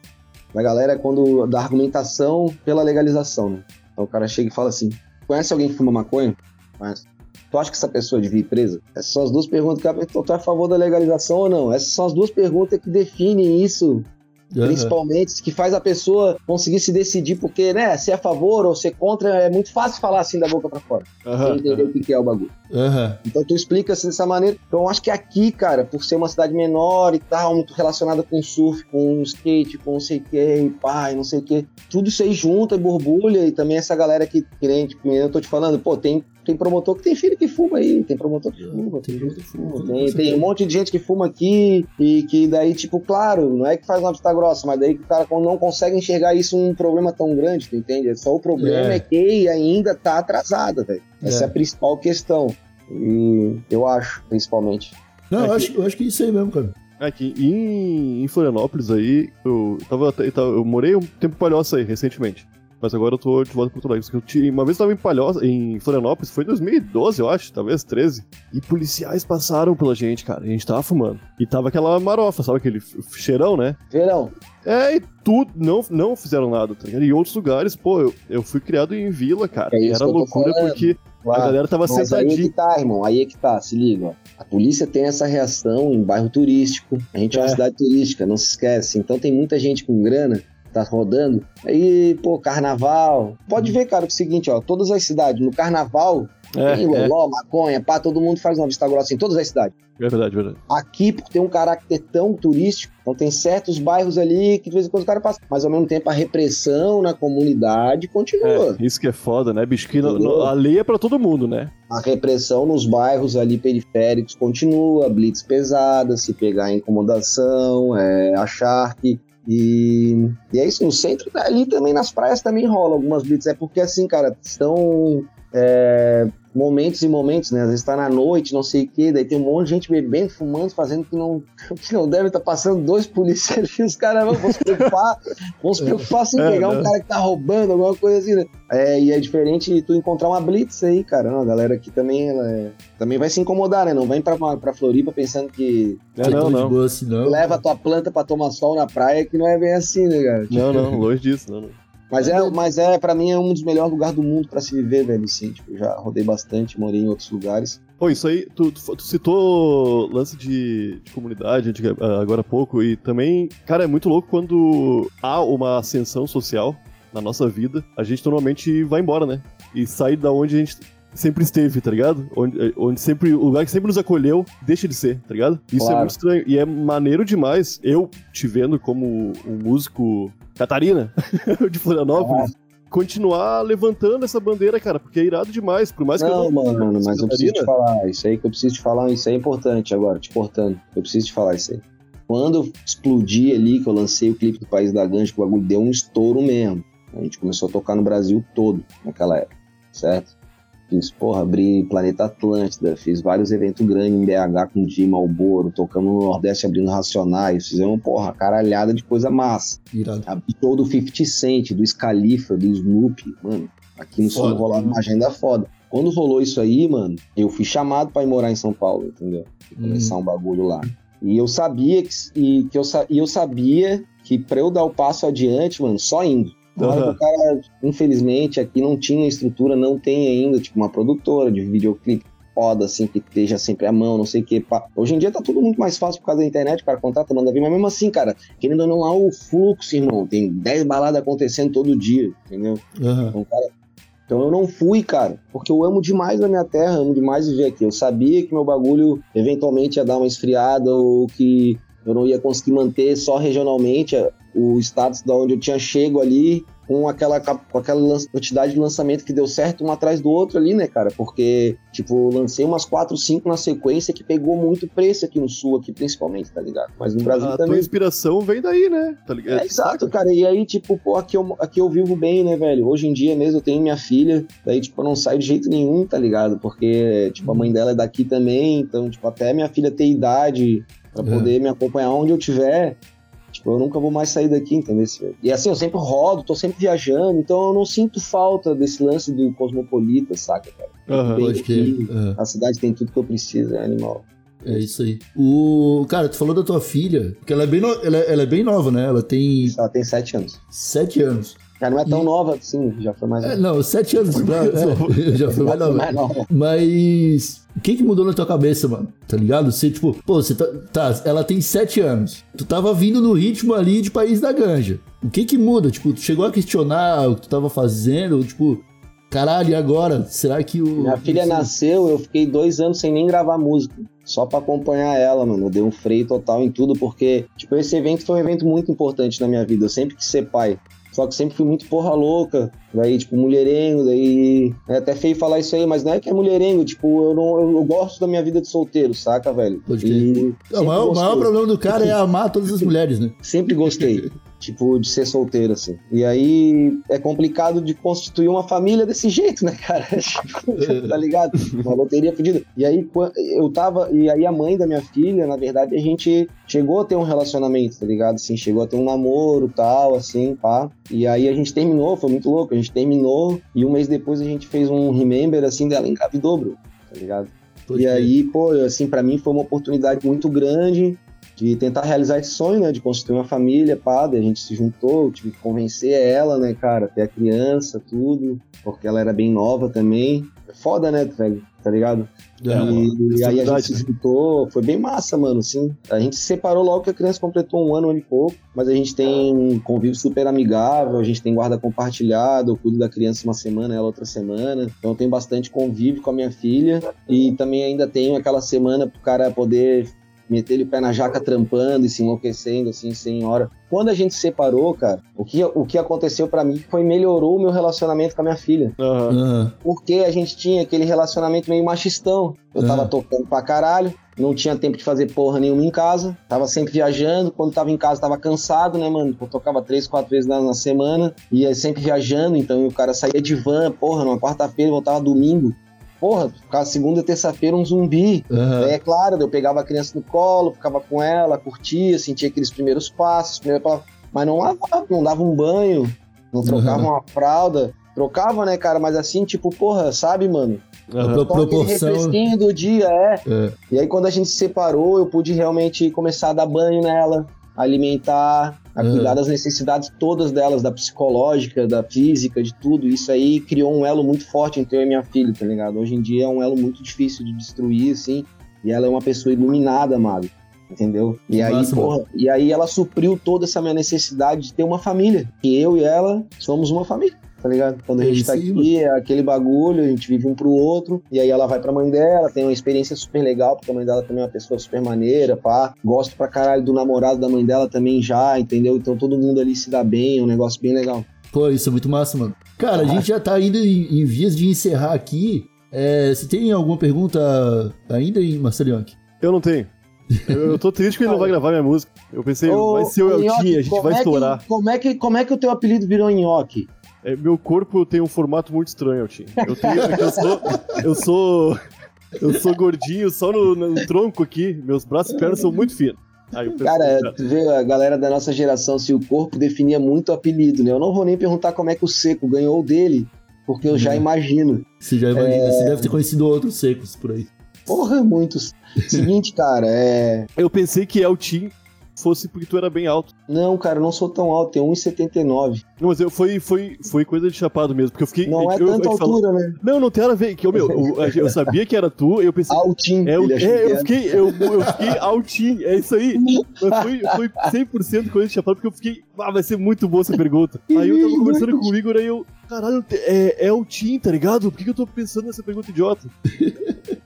Da galera quando. da argumentação pela legalização, né? Então o cara chega e fala assim: conhece alguém que fuma maconha? Conhece. Tu acha que essa pessoa devia ir presa? Essas são as duas perguntas que a tu é a favor da legalização ou não? Essas são as duas perguntas que definem isso aham. principalmente, que faz a pessoa conseguir se decidir, porque, né, ser a favor ou ser contra é muito fácil falar assim da boca pra fora. Aham, Sem entender o que é o bagulho. Aham. Então tu explica assim dessa maneira. Então eu acho que aqui, cara, por ser uma cidade menor e tal, muito relacionada com surf, com skate, com não sei o que, pai, não sei o que, tudo isso aí junta e borbulha, e também essa galera que, que nem, tipo, eu tô te falando, pô, tem, tem promotor que tem filho que fuma aí, tem promotor que fuma, tem gente que fuma, tem, tem um monte de gente que fuma aqui, e que daí, tipo, claro, não é que faz uma vista grossa, mas daí que o cara não consegue enxergar isso um problema tão grande, tu entende? Só o problema É. é, que ainda tá atrasada, velho. Essa é. É. a principal questão. E eu acho, principalmente. Não, É eu, que- acho, eu acho que é isso aí mesmo, cara. É que em, em Florianópolis aí, eu tava, eu tava- eu morei um tempo em Palhoça aí, recentemente. Mas agora eu tô de volta pra Porto Alegre. Só que eu tinha- uma vez eu tava em Palhoça, em Florianópolis, foi em 2012, eu acho, talvez 13. E policiais passaram pela gente, cara. E a gente tava fumando. E tava aquela marofa, sabe? Aquele cheirão, né? Verão, É, e tudo, não, não fizeram nada, tá ligado? Em outros lugares, pô, eu, eu fui criado em vila, cara. É e era loucura falando. porque a claro. galera tava Mas aí é sentadinha. que tá, irmão. Aí é que tá, se liga. A polícia tem essa reação em bairro turístico. A gente é, uma É. cidade turística, não se esquece. Então tem muita gente com grana, tá rodando. Aí, pô, carnaval. Pode ver, cara, é o seguinte, ó. Todas as cidades, no carnaval, É, tem é, loló, maconha, pá, todo mundo faz uma vista grossa em todas as cidades. é verdade, verdade. Aqui, por ter um caráter tão turístico, então tem certos bairros ali que de vez em quando os caras passam. Mas ao mesmo tempo a repressão na comunidade continua. É, isso que é foda, né, no- a lei é pra todo mundo, né? A repressão nos bairros ali periféricos continua, blitz pesada, se pegar incomodação, é, achar que. E, e é isso, no centro, ali também nas praias também rola algumas blitz. É porque assim, cara, são é, momentos e momentos, né? Às vezes tá na noite, não sei o quê, daí tem um monte de gente bebendo, fumando, fazendo que não, que não deve estar passando dois policiais e os caras vão, se preocupar, vão se preocupar se É, pegar um né? cara que tá roubando, alguma coisa assim, né? É, e é diferente tu encontrar uma blitz aí, cara. Não, a galera aqui também, ela é- também vai se incomodar, né? Não vem pra, pra Floripa pensando que É, não, de não. boa assim, não. leva a tua planta pra tomar sol na praia, que não é bem assim, né, cara? Não, não, longe disso, não, não. Mas é, mas é, pra mim, é um dos melhores lugares do mundo pra se viver, velho, sim. Tipo, já rodei bastante, morei em outros lugares. Pô, isso aí, tu, tu- tu citou lance de, de comunidade antiga- ah, agora há pouco, e também, cara, é muito louco quando há uma ascensão social na nossa vida, a gente normalmente vai embora, né? E sai da onde a gente sempre esteve, tá ligado? Onde, onde sempre, o lugar que sempre nos acolheu, deixa de ser, tá ligado? Isso é Claro. muito estranho, e é maneiro demais, eu te vendo como um músico Catarina, de Florianópolis, continuar levantando essa bandeira, cara, porque é irado demais, por mais que eu Não, não... mano, mas eu preciso te Catarina? falar. Isso aí que eu preciso te falar, isso aí é importante agora, te cortando. Eu preciso te falar isso aí. Quando eu explodi ali, que eu lancei o clipe do País da Ganja, que o bagulho deu um estouro mesmo. A gente começou a tocar no Brasil todo naquela época, certo? Fiz, porra, abri Planeta Atlântida, fiz vários eventos grandes em BH com o Di Malboro, tocamos no Nordeste abrindo Racionais, fizemos, porra, caralhada de coisa massa. Irado. A show do 50 Cent, do Scalifa, do Snoopy, mano. Aqui no sul rolava uma agenda foda. Quando rolou isso aí, mano, eu fui chamado pra ir morar em São Paulo, entendeu? E começar um bagulho lá. E eu sabia que, e, que eu, e eu sabia que pra eu dar o passo adiante, mano, só indo. Na hora que Aham. o cara, infelizmente, aqui não tinha estrutura, não tem ainda, tipo, uma produtora de videoclipe foda, assim, que esteja sempre à mão, não sei o que. Hoje em dia tá tudo muito mais fácil por causa da internet, o cara contrata, manda vir, mas mesmo assim, cara, querendo ou não, lá o fluxo, irmão, tem 10 baladas acontecendo todo dia, entendeu? Aham. Então, cara, então eu não fui, cara, porque eu amo demais a minha terra, amo demais viver aqui. Eu sabia que meu bagulho eventualmente ia dar uma esfriada ou que eu não ia conseguir manter só regionalmente a- o status da onde eu tinha chego ali com aquela, com aquela quantidade de lançamento que deu certo um atrás do outro ali, né, cara? Porque, tipo, lancei umas 4, 5 na sequência que pegou muito preço aqui no sul, aqui principalmente, tá ligado? Mas no Brasil A tua também. inspiração vem daí, né? Tá ligado? É, exato, cara. E aí, tipo, pô, aqui eu, aqui eu vivo bem, né, velho? Hoje em dia mesmo eu tenho minha filha, daí, tipo, eu não saio de jeito nenhum, tá ligado? Porque, tipo, a mãe dela é daqui também, então, tipo, até minha filha ter idade pra É. poder me acompanhar onde eu tiver, tipo, eu nunca vou mais sair daqui, entendeu? E assim, eu sempre rodo, tô sempre viajando, então eu não sinto falta desse lance do cosmopolita, saca, cara? Pode crer. aqui, É. A cidade tem tudo que eu preciso, é animal. É isso aí. O cara, tu falou da tua filha, que ela é bem, no- ela, é- ela é bem nova, né? Ela tem Ela tem sete anos. sete anos. Cara, não é tão E- nova assim, já foi mais. É, não, sete anos, é, já foi mais nova. mais nova. Mas o que que mudou na tua cabeça, mano? Tá ligado? Você, tipo, pô, você tá, tá, ela tem sete anos. Tu tava vindo no ritmo ali de País da Ganja. O que que muda? Tipo, tu chegou a questionar o que tu tava fazendo? Tipo, caralho, e agora? Será que o... Minha filha nasceu, eu fiquei dois anos sem nem gravar música. Só pra acompanhar ela, mano. Eu dei um freio total em tudo, porque, tipo, esse evento foi um evento muito importante na minha vida. Eu sempre quis ser pai. Só que sempre fui muito porra louca. Daí, tipo, mulherengo, daí. É até feio falar isso aí, mas não é que é mulherengo, tipo, eu, não, eu, eu gosto da minha vida de solteiro, saca, velho? Pode E Não, o maior, o maior problema do cara é amar todas as mulheres, né? Sempre gostei, tipo, de ser solteiro, assim. E aí é complicado de constituir uma família desse jeito, né, cara? Tipo, tá ligado? Uma loteria pedida. E aí eu tava. E aí a mãe da minha filha, na verdade, a gente chegou a ter um relacionamento, tá ligado? Assim, chegou a ter um namoro tal, assim, pá. E aí a gente terminou, foi muito louco. A gente terminou e um mês depois a gente fez um remember, assim, dela engravidou, bro. Tá ligado? Pode E crer. aí, pô, assim, pra mim foi uma oportunidade muito grande de tentar realizar esse sonho, né? De constituir uma família, pá, a gente se juntou, eu tive que convencer ela, né, cara, ter a criança, tudo, porque ela era bem nova também. É foda, né, velho? Tá ligado? É, e, e aí a gente se né? juntou, foi bem massa, mano, assim. A gente se separou logo que a criança completou um ano, um ano e pouco, mas a gente tem um convívio super amigável, a gente tem guarda compartilhado, eu cuido da criança uma semana, ela outra semana, então eu tenho bastante convívio com a minha filha e também ainda tenho aquela semana pro cara poder meter ele o pé na jaca trampando e se enlouquecendo, assim, sem hora. Quando a gente se separou, cara, o que, o que aconteceu pra mim foi melhorou o meu relacionamento com a minha filha. Aham. porque a gente tinha aquele relacionamento meio machistão. Eu tava É. tocando pra caralho, não tinha tempo de fazer porra nenhuma em casa, tava sempre viajando. Quando tava em casa, tava cansado, né, mano? Eu tocava três, quatro vezes na, na semana, ia sempre viajando, então o cara saía de van, porra, numa quarta-feira, voltava domingo. Porra, ficava segunda, terça-feira um zumbi. Aham. É claro, eu pegava a criança no colo, ficava com ela, curtia, sentia aqueles primeiros passos, mas não lavava, não dava um banho, não trocava Uhum. uma fralda. Trocava, né, cara? Mas assim, tipo, porra, sabe, mano? Pro- Só aquele proporção. refresquinho do dia, é. É. E aí, quando a gente se separou, eu pude realmente começar a dar banho nela, alimentar, a cuidar das necessidades todas delas, da psicológica, da física, de tudo. Isso aí criou um elo muito forte entre eu e minha filha, tá ligado? Hoje em dia é um elo muito difícil de destruir, assim. E ela é uma pessoa iluminada, Mago. Entendeu? E aí, massa, porra, e aí ela supriu toda essa minha necessidade de ter uma família. E eu e ela somos uma família, tá ligado? Quando a gente tá aqui, é aquele bagulho, a gente vive um pro outro. E aí ela vai pra mãe dela, tem uma experiência super legal, porque a mãe dela também é uma pessoa super maneira, pá. Gosto pra caralho do namorado da mãe dela também já, entendeu? Então todo mundo ali se dá bem, é um negócio bem legal. Pô, isso é muito massa, mano. Cara, a gente já tá indo em, em vias de encerrar aqui. É, você tem alguma pergunta ainda, hein, Marcelianque? Eu não tenho. Eu, eu tô triste que ele não vai gravar minha música. Eu pensei, Ô, vai ser o Eltinho, a gente como vai é que- estourar. como, é que, como é que o teu apelido virou nhoque? É, meu corpo tem um formato muito estranho, Eltinho. Eu tenho. é eu sou. Eu sou. Eu sou gordinho só no, no tronco aqui. Meus braços e pernas são muito finos. Aí eu Cara, tu vê a galera da nossa geração, se o corpo definia muito o apelido, né? Eu não vou nem perguntar como é que o Seco ganhou o dele, porque eu já imagino. Você já imagina, É. você deve ter conhecido outros secos por aí. Porra, muitos. Seguinte, cara, é. eu pensei que Eltinho fosse porque tu era bem alto. Não, cara, eu não sou tão alto, tenho 1,79. Não, mas eu, foi, foi, foi coisa de chapado mesmo, porque eu fiquei. Não é eu, tanta eu falou- altura, né? Não, não tem nada a ver. Que, eu, meu, eu, eu sabia que era tu, eu pensei. Altinho. É, eu, que é, eu fiquei, eu, eu fiquei altinho, é isso aí. Mas foi, foi 100% coisa de chapado, porque eu fiquei, ah, vai ser muito boa essa pergunta. Aí eu tava conversando com o Igor, aí eu, caralho, é, é altinho, tá ligado? Por que, que eu tô pensando nessa pergunta idiota?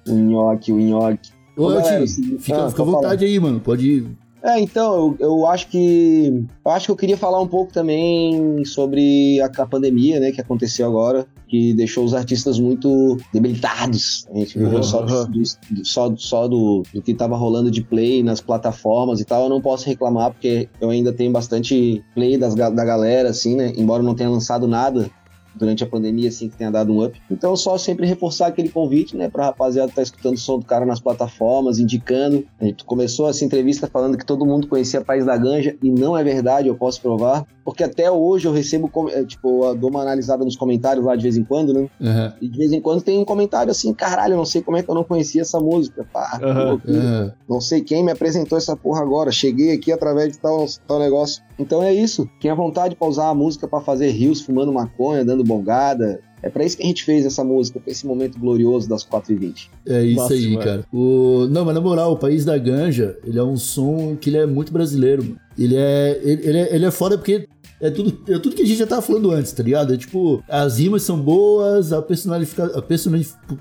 O nhoque, o nhoque. Ô, Ô, galera, Eltinho, se- fica, ah, fica à vontade aí, mano. Pode. É, então, eu, eu acho que. Eu acho que eu queria falar um pouco também sobre a, a pandemia, né, que aconteceu agora, que deixou os artistas muito debilitados. A gente viveu só, do, do- só, só do, do que tava rolando de play nas plataformas e tal. Eu não posso reclamar, porque eu ainda tenho bastante play das, da galera, assim, né? Embora eu não tenha lançado nada durante a pandemia, assim, que tenha dado um up. Então, só sempre reforçar aquele convite, né, pra rapaziada que tá escutando o som do cara nas plataformas, indicando. A gente começou essa entrevista falando que todo mundo conhecia País da Ganja, e não é verdade, eu posso provar. Porque até hoje eu recebo, é, tipo, eu dou uma analisada nos comentários lá de vez em quando, né? Aham, E de vez em quando tem um comentário assim, caralho, eu não sei como é que eu não conhecia essa música. Pá, loucura. aham. Não sei quem me apresentou essa porra agora. Cheguei aqui através de tal, tal negócio. Então é isso. Quem a vontade pra usar a música pra fazer rios fumando maconha, dando bongada. É pra isso que a gente fez essa música, pra esse momento glorioso das 4h20. É isso Massa aí, demais. cara. O... Não, mas na moral, o País da Ganja, ele é um som que ele é muito brasileiro, mano. Ele é, ele, ele é, ele é foda porque é tudo, é tudo que a gente já tava falando antes, tá ligado? É tipo, as rimas são boas, a, a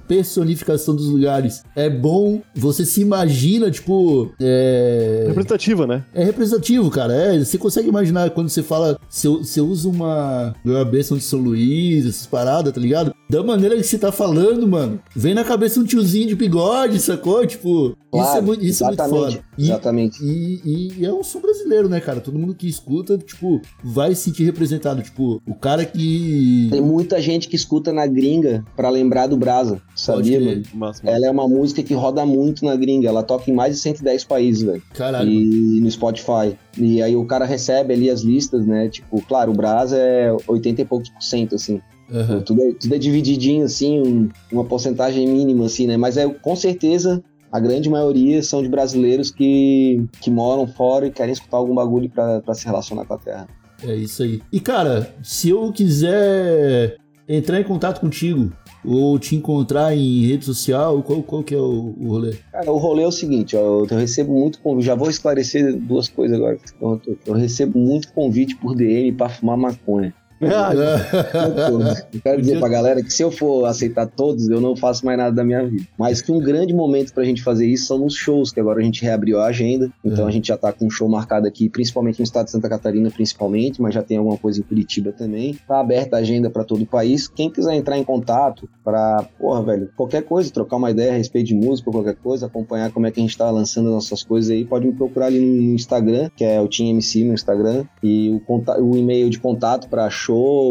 personificação dos lugares é bom, você se imagina, tipo, é... Representativa, né? É representativo, cara. É, você consegue imaginar quando você fala, você, você usa uma, uma bênção de São Luís, essas paradas, tá ligado? Da maneira que você tá falando, mano, vem na cabeça um tiozinho de bigode, sacou? Tipo, isso é Claro, muito, isso é muito foda. E, Exatamente. e, e é um som brasileiro, né, cara? Todo mundo que escuta, tipo, vai se sentir representado. Tipo, o cara que. Tem muita gente que escuta na gringa pra lembrar do Brasa. Sabia, mano? Massa, massa. Ela é uma música que roda muito na gringa. Ela toca em mais de 110 países, velho. Caralho. mano. E no Spotify. E aí o cara recebe ali as listas, né? Tipo, claro, o Brasa é 80 e poucos por cento, assim. Aham. Tudo, é, tudo é divididinho, assim, um- uma porcentagem mínima, assim, né? Mas é com certeza a grande maioria são de brasileiros que, que moram fora e querem escutar algum bagulho pra se relacionar com a terra. É isso aí. E, cara, se eu quiser entrar em contato contigo ou te encontrar em rede social, qual, qual que é o, o rolê? Cara, o rolê é o seguinte, ó, eu, eu recebo muito convite, já vou esclarecer duas coisas agora perguntou. Eu recebo muito convite por DM pra fumar maconha. Ah, Eu quero dizer pra galera que se eu for aceitar todos, eu não faço mais nada da minha vida. Mas que um grande momento pra gente fazer isso são nos shows, que agora a gente reabriu a agenda. Então Uhum. a gente já tá com um show marcado aqui, principalmente no estado de Santa Catarina, principalmente, mas já tem alguma coisa em Curitiba também. Tá aberta a agenda pra todo o país. Quem quiser entrar em contato pra, porra, velho, qualquer coisa, trocar uma ideia a respeito de música ou qualquer coisa, acompanhar como é que a gente tá lançando as nossas coisas aí, pode me procurar ali no Instagram, que é o Team MC no Instagram, e o, o e-mail de contato pra show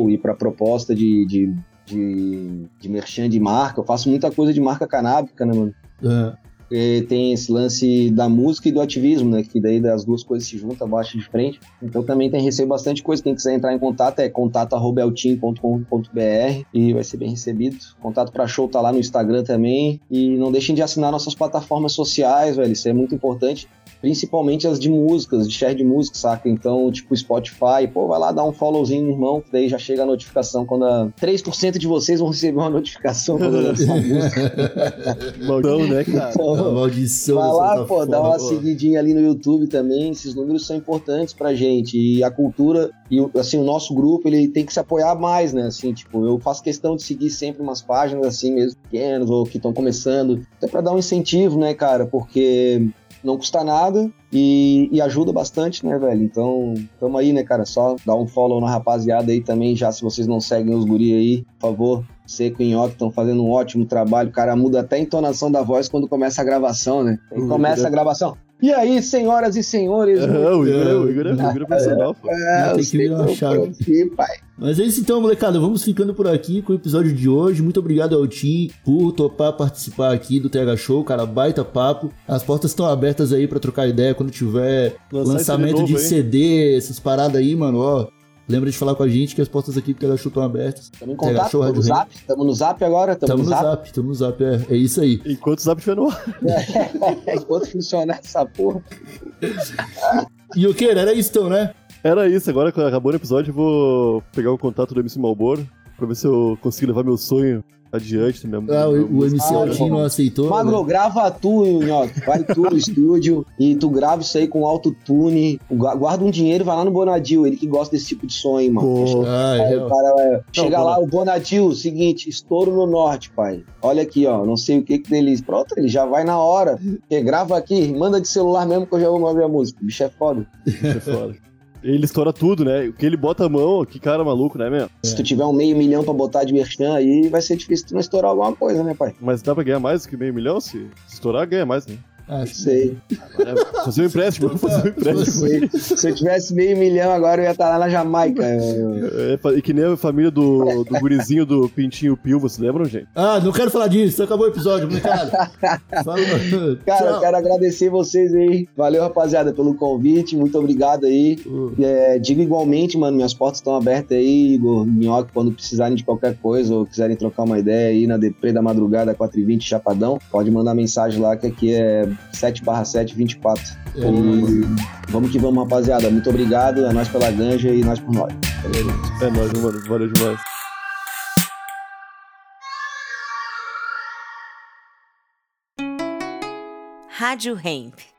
e pra proposta de, de, de, de merchan de marca. Eu faço muita coisa de marca canábica, né, mano? Aham. Porque tem esse lance da música e do ativismo, né? Que daí as duas coisas se juntam, bate de frente. Então também tem recebo bastante coisa. Quem quiser entrar em contato é contato.eltim.com.br e vai ser bem recebido. Contato pra show tá lá no Instagram também. E não deixem de assinar nossas plataformas sociais, velho. Isso é muito importante. Principalmente as de músicas, de share de música, saca? Então, tipo, Spotify, pô, vai lá dar um followzinho no irmão, que daí já chega a notificação quando a... 3% de vocês vão receber uma notificação quando eu lançar a música. Maldão, né, cara? A maldição Vai lá, pô, dá uma pô. seguidinha ali no YouTube também. Esses números são importantes pra gente. E a cultura, e assim, o nosso grupo, ele tem que se apoiar mais, né? Assim, tipo, eu faço questão de seguir sempre umas páginas assim, mesmo pequenas, ou que estão começando, até pra dar um incentivo, né, cara? Porque não custa nada e, e ajuda bastante, né, velho? Então, tamo aí, né, cara? Só dá um follow na rapaziada aí também, já se vocês não seguem os guri aí, por favor. Seco e Nhoque estão fazendo um ótimo trabalho. O cara muda até a entonação da voz quando começa a gravação, né? Aí começa a gravação. E aí, senhoras e senhores? É, o Igor é, o Igor é, o Igor é profissional, pô. É, Tem que virar uma chave. pai. Mas é isso então, molecada. Vamos ficando por aqui com o episódio de hoje. Muito obrigado ao Tim por topar participar aqui do TH Show, cara. Baita papo. As portas estão abertas aí pra trocar ideia quando tiver Lançar lançamento de novo aí. CD, essas paradas aí, mano. Ó, lembra de falar com a gente que as portas aqui do Show estão abertas. Estamos em contato, estamos no zap. Estamos no zap agora, Tamo estamos no no zap. tamo no zap. É, é isso aí. Enquanto o Zap estiver no ar. Enquanto funcionar essa porra. E o que? Era isso então, né? Era isso, agora que acabou o episódio, eu vou pegar o contato do MC Malboro pra ver se eu consigo levar meu sonho adiante. Minha, Ah, o, o MC Ah, Altinho não aceitou. Magro, né? grava tu, Nhoque. Vai tu no estúdio e tu grava isso aí com autotune. Gu- Guarda um dinheiro e vai lá no Bonadil. Ele que gosta desse tipo de som aí, mano. Pô, Ah, Aí é, o cara vai- chega Bona- lá, o Bonadil, seguinte, estouro no norte, pai. Olha aqui, ó, não sei o que que delícia. Pronto, ele já vai na hora. Porque grava aqui, manda de celular mesmo que eu já vou ouvir a música. O bicho é foda. bicho é foda. Ele estoura tudo, né? O que ele bota a mão, que cara maluco, né, meu? Se tu tiver um meio milhão pra botar de merchan aí, vai ser difícil tu não estourar alguma coisa, né, pai? Mas dá pra ganhar mais do que meio milhão? Se estourar, ganha mais, né? Acho. Sei. É, fazer um empréstimo, fazer um empréstimo. Se eu tivesse meio milhão agora, eu ia estar lá na Jamaica. É, e que nem a família do, do gurizinho do Pintinho Pio, vocês lembram, gente? Ah, não quero falar disso. Acabou o episódio, mano. Cara, eu Tchau. quero agradecer vocês aí. Valeu, rapaziada, pelo convite. Muito obrigado aí. Uh, É, digo igualmente, mano, minhas portas estão abertas aí, Igor, Minhoque, quando precisarem de qualquer coisa ou quiserem trocar uma ideia aí na Deprê da Madrugada 4h20 Chapadão, pode mandar mensagem lá que aqui é 7 7 24. É, E vamos que vamos, rapaziada. Muito obrigado. É nós pela ganja e nós por nós. É nóis, mano. Valeu demais. Rádio Hemp.